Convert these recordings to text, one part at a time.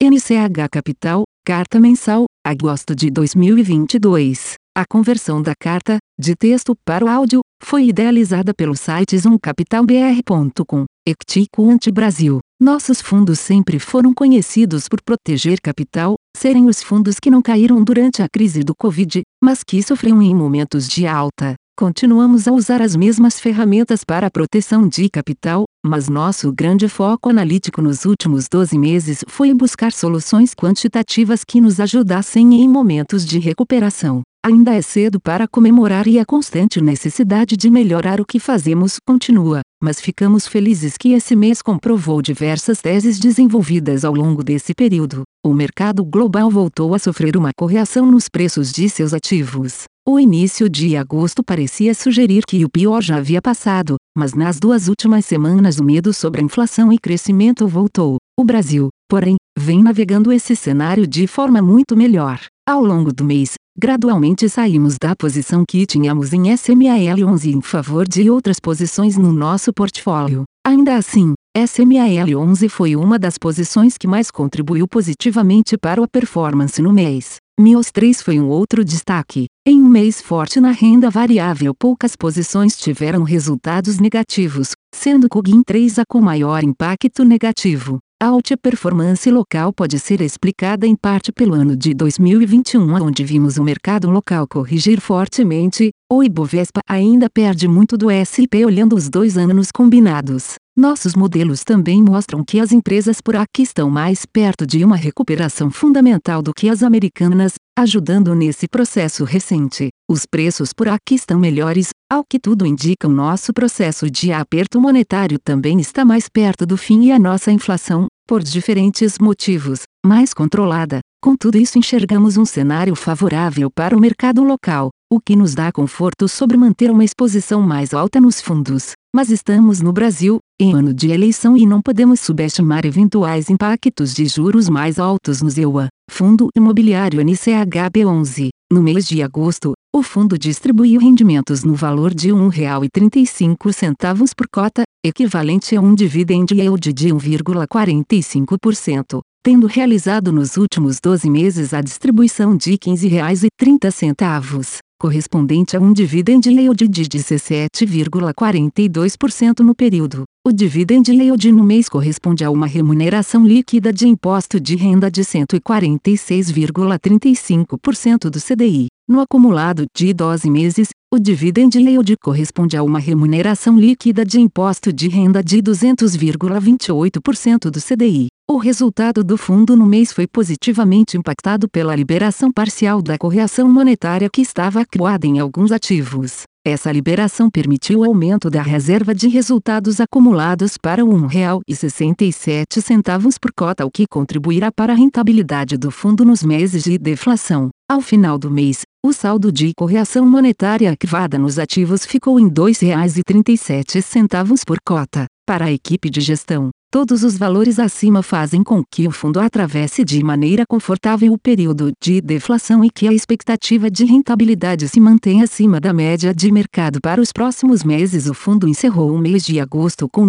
NCH Capital, Carta Mensal, agosto de 2022. A conversão da carta, de texto para o áudio, foi idealizada pelo site zoomcapitalbr.com, Ectico Anti-Brasil. Nossos fundos sempre foram conhecidos por proteger capital, serem os fundos que não caíram durante a crise do Covid, mas que sofreram em momentos de alta. Continuamos a usar as mesmas ferramentas para a proteção de capital, mas nosso grande foco analítico nos últimos 12 meses foi buscar soluções quantitativas que nos ajudassem em momentos de recuperação. Ainda é cedo para comemorar e a constante necessidade de melhorar o que fazemos continua, mas ficamos felizes que esse mês comprovou diversas teses desenvolvidas ao longo desse período. O mercado global voltou a sofrer uma correção nos preços de seus ativos. O início de agosto parecia sugerir que o pior já havia passado, mas nas duas últimas semanas o medo sobre a inflação e crescimento voltou. O Brasil, porém, vem navegando esse cenário de forma muito melhor. Ao longo do mês, gradualmente saímos da posição que tínhamos em SMAL 11 em favor de outras posições no nosso portfólio. Ainda assim, SMAL 11 foi uma das posições que mais contribuiu positivamente para a performance no mês. MIOS 3 foi um outro destaque. Em um mês forte na renda variável, poucas posições tiveram resultados negativos, sendo Cogin 3 a com maior impacto negativo. A alta performance local pode ser explicada em parte pelo ano de 2021, onde vimos o mercado local corrigir fortemente, o Ibovespa ainda perde muito do SP olhando os dois anos combinados. Nossos modelos também mostram que as empresas por aqui estão mais perto de uma recuperação fundamental do que as americanas, ajudando nesse processo recente. Os preços por aqui estão melhores, ao que tudo indica o nosso processo de aperto monetário também está mais perto do fim e a nossa inflação, por diferentes motivos, mais controlada. Com tudo isso enxergamos um cenário favorável para o mercado local, o que nos dá conforto sobre manter uma exposição mais alta nos fundos. Mas estamos no Brasil, em ano de eleição e não podemos subestimar eventuais impactos de juros mais altos no ZEUA, Fundo Imobiliário NCHB11. No mês de agosto, o fundo distribuiu rendimentos no valor de R$ 1,35 por cota, equivalente a um dividend yield de 1,45%, tendo realizado nos últimos 12 meses a distribuição de R$ 15,30 correspondente a um dividend yield de 17,42% no período. O dividend yield no mês corresponde a uma remuneração líquida de imposto de renda de 146,35% do CDI. No acumulado de 12 meses, o dividend yield corresponde a uma remuneração líquida de imposto de renda de 200,28% do CDI. O resultado do fundo no mês foi positivamente impactado pela liberação parcial da correção monetária que estava acuada em alguns ativos. Essa liberação permitiu o aumento da reserva de resultados acumulados para R$ 1,67 por cota, o que contribuirá para a rentabilidade do fundo nos meses de deflação. Ao final do mês, o saldo de correção monetária ativada nos ativos ficou em R$ 2,37 por cota. Para a equipe de gestão, Todos os valores acima fazem com que o fundo atravesse de maneira confortável o período de deflação e que a expectativa de rentabilidade se mantenha acima da média de mercado para os próximos meses. O fundo encerrou o mês de agosto com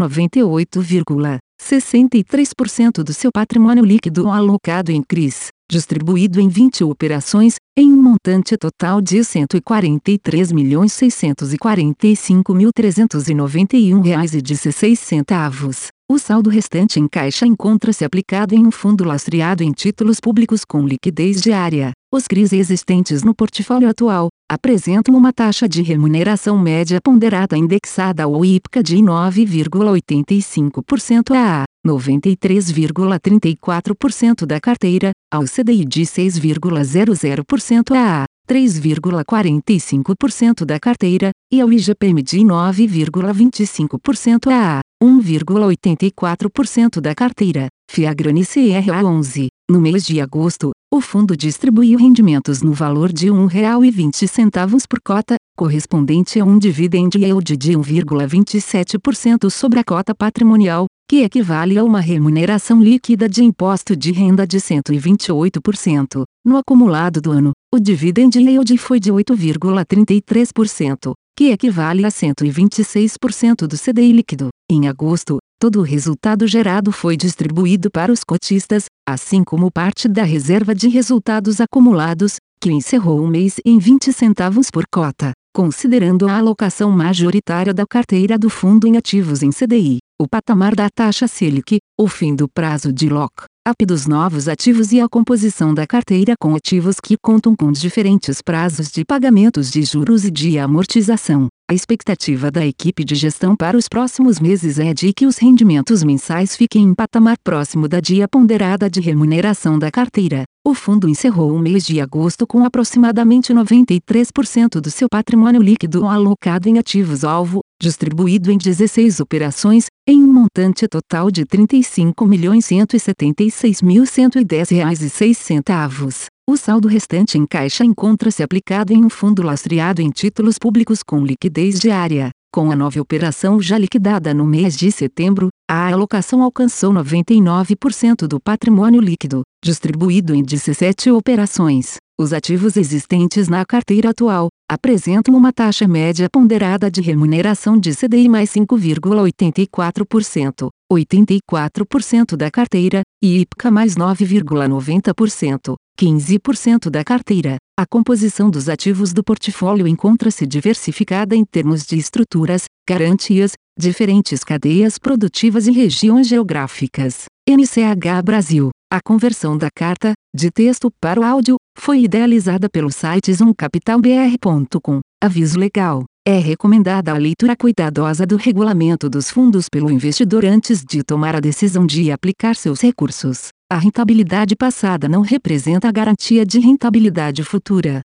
98,63% do seu patrimônio líquido alocado em CRIs, distribuído em 20 operações, em um montante total de R$ 143.645.391,16. O saldo restante em caixa encontra-se aplicado em um fundo lastreado em títulos públicos com liquidez diária. Os CRIs existentes no portfólio atual apresentam uma taxa de remuneração média ponderada indexada ao IPCA de 9,85% a 93,34% da carteira, ao CDI de 6,00% a 3,45% da carteira, e ao IGPM de 9,25% a 1,84% da carteira. Fiagrani CRA 11. No mês de agosto, o fundo distribuiu rendimentos no valor de R$ 1,20 por cota, correspondente a um dividend yield de 1,27% sobre a cota patrimonial, que equivale a uma remuneração líquida de imposto de renda de 128%. No acumulado do ano, o dividend yield foi de 8,33%, que equivale a 126% do CDI líquido. Em agosto, Todo o resultado gerado foi distribuído para os cotistas, assim como parte da reserva de resultados acumulados, que encerrou o mês em 20 centavos por cota, considerando a alocação majoritária da carteira do fundo em ativos em CDI, o patamar da taxa Selic, o fim do prazo de lock up dos novos ativos e a composição da carteira com ativos que contam com diferentes prazos de pagamentos de juros e de amortização. A expectativa da equipe de gestão para os próximos meses é de que os rendimentos mensais fiquem em patamar próximo da dia ponderada de remuneração da carteira. O fundo encerrou o mês de agosto com aproximadamente 93% do seu patrimônio líquido alocado em ativos-alvo, distribuído em 16 operações, em um montante total de R$ 35.176.110,06. O saldo restante em caixa encontra-se aplicado em um fundo lastreado em títulos públicos com liquidez diária. Com a nova operação já liquidada no mês de setembro, a alocação alcançou 99% do patrimônio líquido, distribuído em 17 operações. Os ativos existentes na carteira atual apresentam uma taxa média ponderada de remuneração de CDI mais 5,84%, 84% da carteira, e IPCA mais 9,90%, 15% da carteira. A composição dos ativos do portfólio encontra-se diversificada em termos de estruturas, garantias, diferentes cadeias produtivas e regiões geográficas. NCH Brasil. A conversão da carta, de texto para o áudio, foi idealizada pelo site zoomcapitalbr.com. Aviso legal. É recomendada a leitura cuidadosa do regulamento dos fundos pelo investidor antes de tomar a decisão de aplicar seus recursos. A rentabilidade passada não representa a garantia de rentabilidade futura.